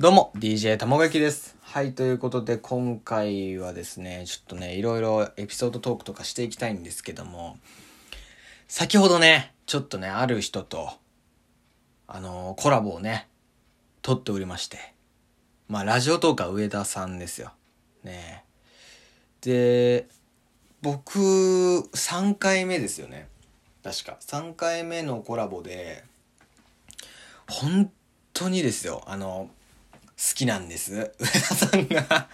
どうも、DJ たもがきです。はい、ということで、今回はですね、ちょっとね、いろいろエピソードトークとかしていきたいんですけども、先ほどね、ちょっとね、ある人と、あのーコラボをね、撮っておりまして、まあ、ラジオトーカー上田さんですよ。ねで、僕、3回目ですよね。確か。3回目のコラボで、本当にですよ、あの、好きなんです。上田さんが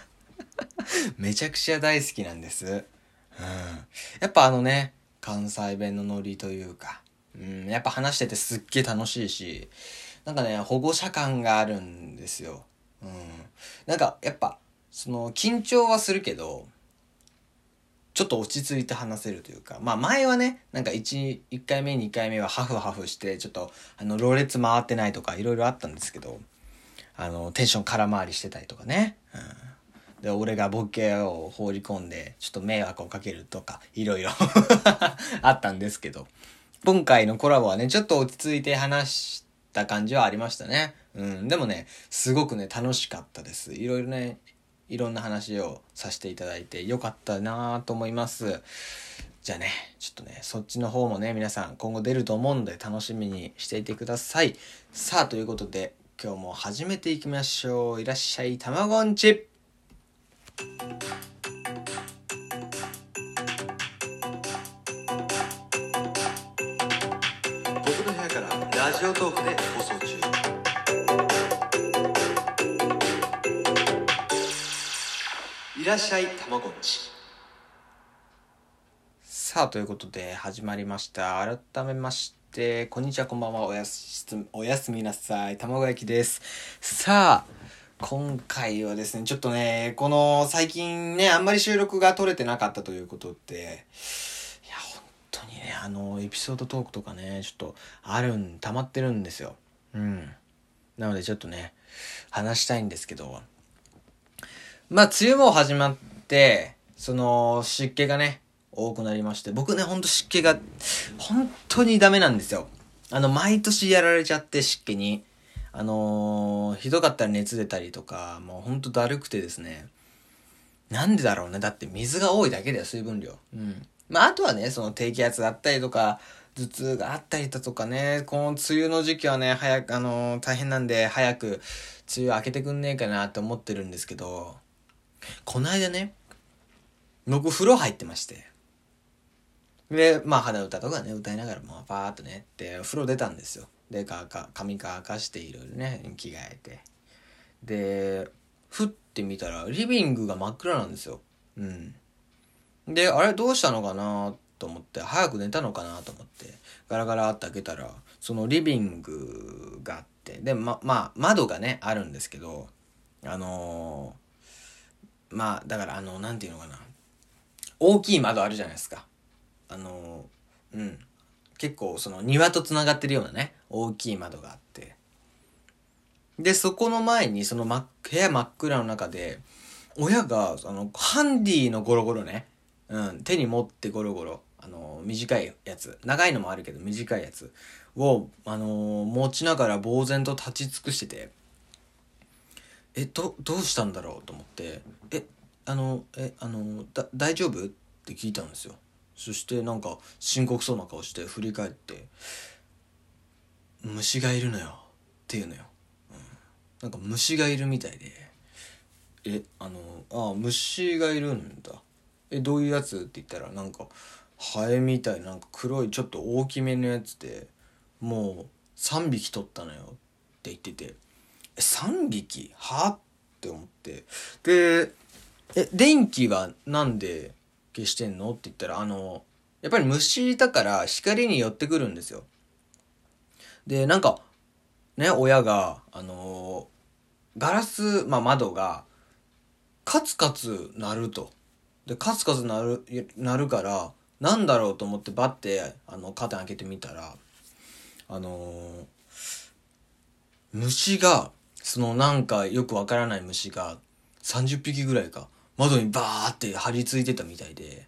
めちゃくちゃ大好きなんです。うん。やっぱあのね、関西弁のノリというか、うん、やっぱ話しててすっげえ楽しいし、なんかね、保護者感があるんですよ。うん。なんか、やっぱ、その、緊張はするけど、ちょっと落ち着いて話せるというか、まあ前はね、なんか1、1回目、2回目はハフハフして、ちょっと、あの、ろれつ回ってないとか、いろいろあったんですけど、あの、テンション空回りしてたりとかね。うん。で、俺がボケを放り込んで、ちょっと迷惑をかけるとか、いろいろ あったんですけど、今回のコラボはね、ちょっと落ち着いて話した感じはありましたね。うん。でもね、すごくね、楽しかったです。いろいろね、いろんな話をさせていただいてよかったなと思います。じゃあね、ちょっとね、そっちの方もね、皆さん今後出ると思うんで楽しみにしていてください。さあ、ということで、今日も始めていきましょう。いらっしゃい、たまごんち僕の部屋からラジオトークで放送中。いらっしゃい、たまごんち。さあ、ということで始まりました。改めまして、こんにちは、こんばんは、おやす、おやすみなさい、卵焼きです。さあ、今回はですね、ちょっとね、この最近ね、あんまり収録が取れてなかったということで、いや、本当にね、あの、エピソードトークとかね、ちょっとあるん、溜まってるんですよ。うん。なのでちょっとね、話したいんですけど、まあ、梅雨も始まって、その、湿気がね、多くなりまして、僕ね、ほんと湿気が、本当にダメなんですよ。あの、毎年やられちゃって、湿気に。あのーひどかったら熱出たりとか、もうほんとだるくてですね。なんでだろうね。だって水が多いだけだよ、水分量。うん。まあ、あとはね、その低気圧だったりとか、頭痛があったりだとかね、この梅雨の時期はね、早く、あのー大変なんで、早く梅雨明けてくんねえかなって思ってるんですけど、この間ね、僕風呂入ってまして。で、まあ肌歌とかね、歌いながら、まあパーっとね、で、風呂出たんですよ。で、か、か、髪乾かしていろいろね、着替えて。で、ふって見たら、リビングが真っ暗なんですよ。うん。で、あれどうしたのかなと思って、早く寝たのかなと思って、ガラガラって開けたら、そのリビングがあって、で、ま、まあ、窓がね、あるんですけど、あのーまあ、だからあの、なんていうのかな。大きい窓あるじゃないですか。あの、うん。結構その庭と繋がってるようなね、大きい窓があって。で、そこの前にその真っ部屋真っ暗の中で、親が、あの、ハンディのゴロゴロね、うん、手に持ってゴロゴロ、あの、短いやつ、長いのもあるけど短いやつを、あの、持ちながら呆然と立ち尽くしてて、え、ど、どうしたんだろうと思って、え、あの、え、あの、だ、大丈夫？って聞いたんですよ。そしてなんか深刻そうな顔して振り返って、虫がいるのよっていうのよ。うん、なんか虫がいるみたいで、え、あの、ああ虫がいるんだ。え、どういうやつ？って言ったらなんか、ハエみたいなんか黒いちょっと大きめのやつで、もう3匹取ったのよって言ってて、え、3匹？は？って思って。で、え、電気はなんで消してんのって言ったら、あの、やっぱり虫だから光に寄ってくるんですよ。で、なんか、ね、親が、あのガラス、まあ窓が、カツカツ鳴ると。で、カツカツ鳴る、鳴るから、なんだろうと思ってバッて、あの、カーテン開けてみたら、あの虫が、そのなんかよくわからない虫が30匹ぐらいか窓にバーって張り付いてたみたいで、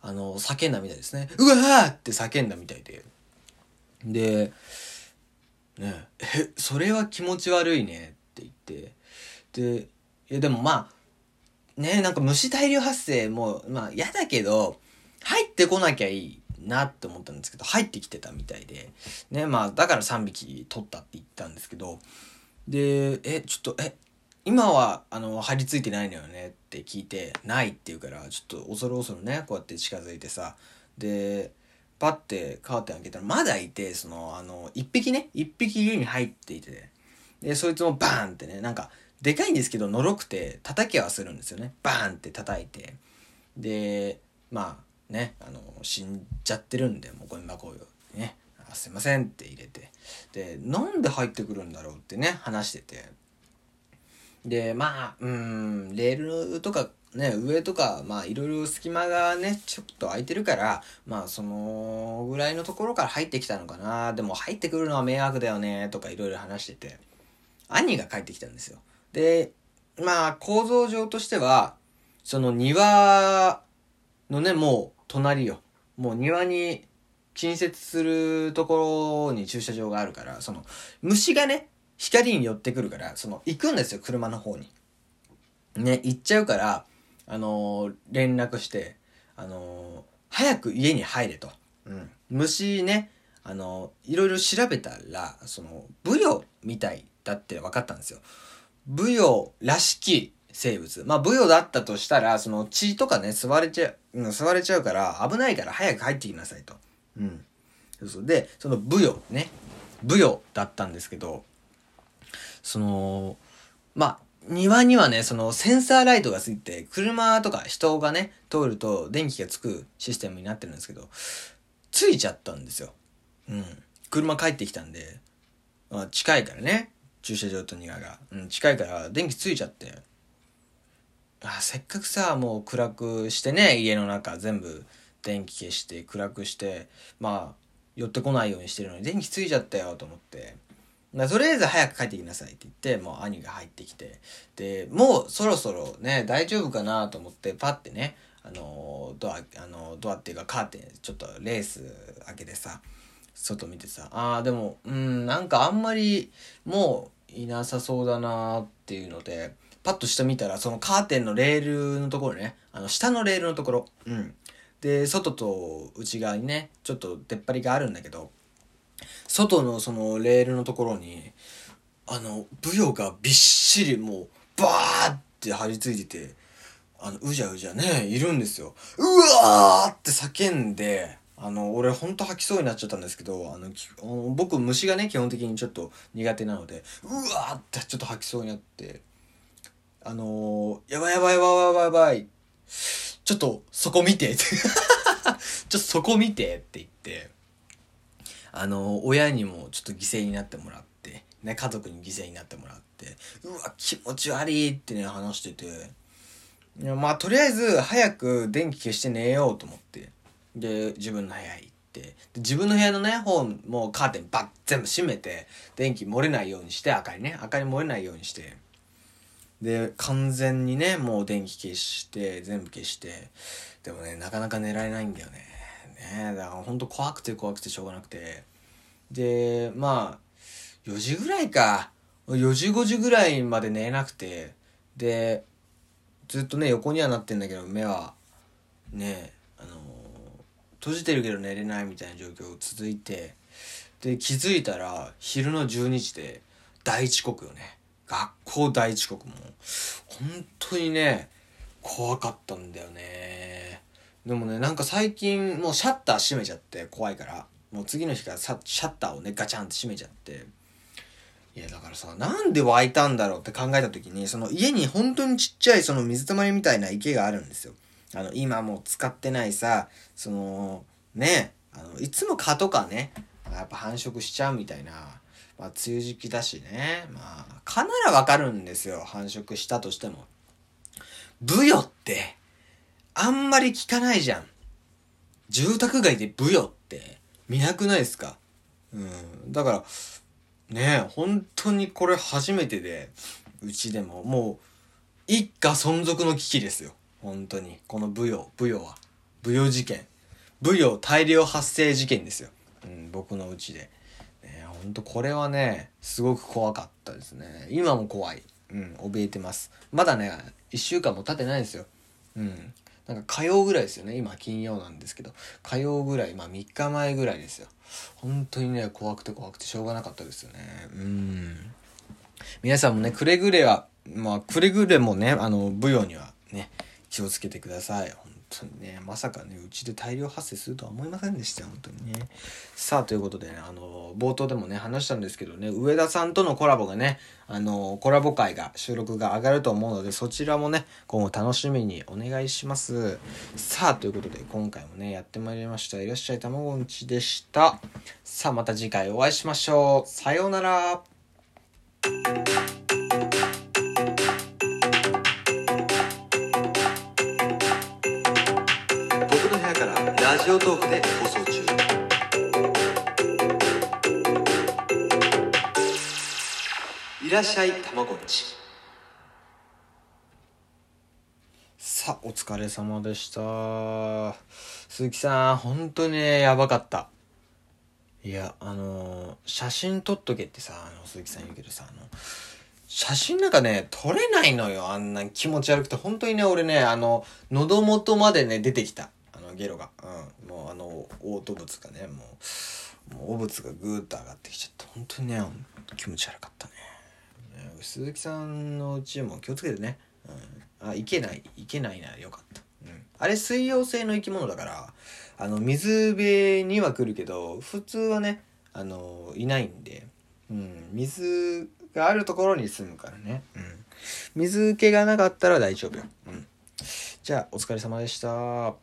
あの、叫んだみたいですね。うわーって叫んだみたいで。で、ねえ、それは気持ち悪いねって言って、で、いやでもまあ、ね、なんか虫大量発生も、まあ嫌だけど、入ってこなきゃいいなって思ったんですけど、入ってきてたみたいで、ね、まあだから3匹取ったって言ったんですけど、で、え、ちょっと、え、今は、あの、張り付いてないのよねって聞いて、ないって言うから、ちょっと恐る恐るね、こうやって近づいてさ、で、パッてカーテン開けたら、まだいて、その、あの、一匹ね、一匹家に入っていて、で、そいつもバーンってね、なんか、でかいんですけど、のろくて、叩きはするんですよね。バーンって叩いて。で、まあ、ね、あの、死んじゃってるんで、もうゴミ箱をね、あすいませんって入れて。で、なんで入ってくるんだろうってね、話してて。で、まあ、うん、レールとかね、上とか、まあいろいろ隙間がね、ちょっと空いてるから、まあそのぐらいのところから入ってきたのかな。でも入ってくるのは迷惑だよね、とかいろいろ話してて。兄が帰ってきたんですよ。で、まあ構造上としては、その庭のね、もう隣よ。もう庭に近接するところに駐車場があるから、その虫がね、光に寄ってくるから、その、行くんですよ、車の方に。ね、行っちゃうから、あのー、連絡して、あのー、早く家に入れと。うん。虫ね、あのー、いろいろ調べたら、その、ブヨみたいだって分かったんですよ。ブヨらしき生物。まあ、ブヨだったとしたら、その血とかね、吸われちゃう、うん、吸われちゃうから危ないから早く入ってきなさいと。うん。そうそう。で、そのブヨね、ブヨだったんですけど、その、まあ、庭にはね、そのセンサーライトがついて、車とか人がね、通ると電気がつくシステムになってるんですけど、ついちゃったんですよ。うん。車帰ってきたんで、まあ、近いからね、駐車場と庭が。うん、近いから電気ついちゃって。あせっかくさ、もう暗くしてね、家の中全部電気消して暗くして、まあ、寄ってこないようにしてるのに電気ついちゃったよと思って。ま、とりあえず早く帰ってきなさいって言って、もう兄が入ってきて、で、もうそろそろね、大丈夫かなと思って、パッてね、あの、ドア、あの、ドアっていうかカーテン、ちょっとレース開けてさ、外見てさ、ああ、でも、うん、なんかあんまり、もういなさそうだなっていうので、パッと下見たら、そのカーテンのレールのところね、あの、下のレールのところ、うん。で、外と内側にね、ちょっと出っ張りがあるんだけど、外のそのレールのところに、あの、ブヨがびっしりもう、バーって張り付いてて、あの、うじゃうじゃね、いるんですよ。うわーって叫んで、あの、俺ほんと吐きそうになっちゃったんですけど、あの、僕虫がね、基本的にちょっと苦手なので、うわーってちょっと吐きそうになって、あのー、やばいやばいやばいやばいやばい。ちょっとそこ見てって ちょっとそこ見てって言って、あの、親にもちょっと犠牲になってもらって、ね、家族に犠牲になってもらって、うわ、気持ち悪いってね、話してて、いやまあ、とりあえず、早く電気消して寝ようと思って、で、自分の部屋行って、で自分の部屋のね、本もカーテンバッ全部閉めて、電気漏れないようにして、明かりね、明かり漏れないようにして、で、完全にね、もう電気消して、全部消して、でもね、なかなか寝られないんだよね。ねだからほんと怖くて怖くてしょうがなくて。でまあ4時ぐらいか。4時5時ぐらいまで寝れなくて。でずっとね横にはなってんだけど目はねあのー、閉じてるけど寝れないみたいな状況続いて。で気づいたら昼の12時で大遅刻よね。学校大遅刻も。本当にね怖かったんだよね。でもね、なんか最近もうシャッター閉めちゃって怖いから、もう次の日からシャッターをね、ガチャンって閉めちゃって、いやだからさ、なんで湧いたんだろうって考えた時に、その家に本当にちっちゃいその水たまりみたいな池があるんですよ。あの、今もう使ってないさ、その、ね、あの、いつも蚊とかね、やっぱ繁殖しちゃうみたいな、まあ、梅雨時期だしね、まあ、蚊ならわかるんですよ、繁殖したとしても。ブヨって、あんまり聞かないじゃん。住宅街でブヨって見なくないですか？うん。だから、ね本当にこれ初めてで、うちでも、もう、一家存続の危機ですよ。本当に。このブヨ、ブヨは。ブヨ事件。ブヨ大量発生事件ですよ。うん、僕のうちで。ね、ほんとこれはね、すごく怖かったですね。今も怖い。うん怯えてますまだね1週間も経ってないですようんなんか火曜ぐらいですよね。今金曜なんですけど。火曜ぐらいまあ3日前ぐらいですよ。本当にね怖くて怖くてしょうがなかったですよね。うん。皆さんもねくれぐれはまあくれぐれもねあの舞踊にはね気をつけてください。当にねまさかねうちで大量発生するとは思いませんでしたよ本当にね。さあということでねあの冒頭でもね話したんですけどね上田さんとのコラボがねあのコラボ会が収録が上がると思うのでそちらもね今後楽しみにお願いします。さあということで今回もねやってまいりましたいらっしゃいたまごんちでした。さあまた次回お会いしましょう。さようなら。ジオトークで放送中いらっしゃいたまごっちさあお疲れ様でした鈴木さん本当にねやばかったいやあの写真撮っとけってさあの鈴木さん言うけどさあの写真なんかね、撮れないのよ。あんな気持ち悪くて。本当にね、俺ね、あの、喉元までね、出てきた。ゲロが。うん。もうあの、嘔吐物がね、もう、もう、汚物がぐーっと上がってきちゃって。本当にね、気持ち悪かったね。ね鈴木さんのうちも気をつけてね。うん。あ、いけない。いけないならよかった。うん。あれ、水溶性の生き物だから、あの、水辺には来るけど、普通はね、あの、いないんで、うん。水があるところに住むからね。うん。水気がなかったら大丈夫よ。うん。じゃあ、お疲れ様でした。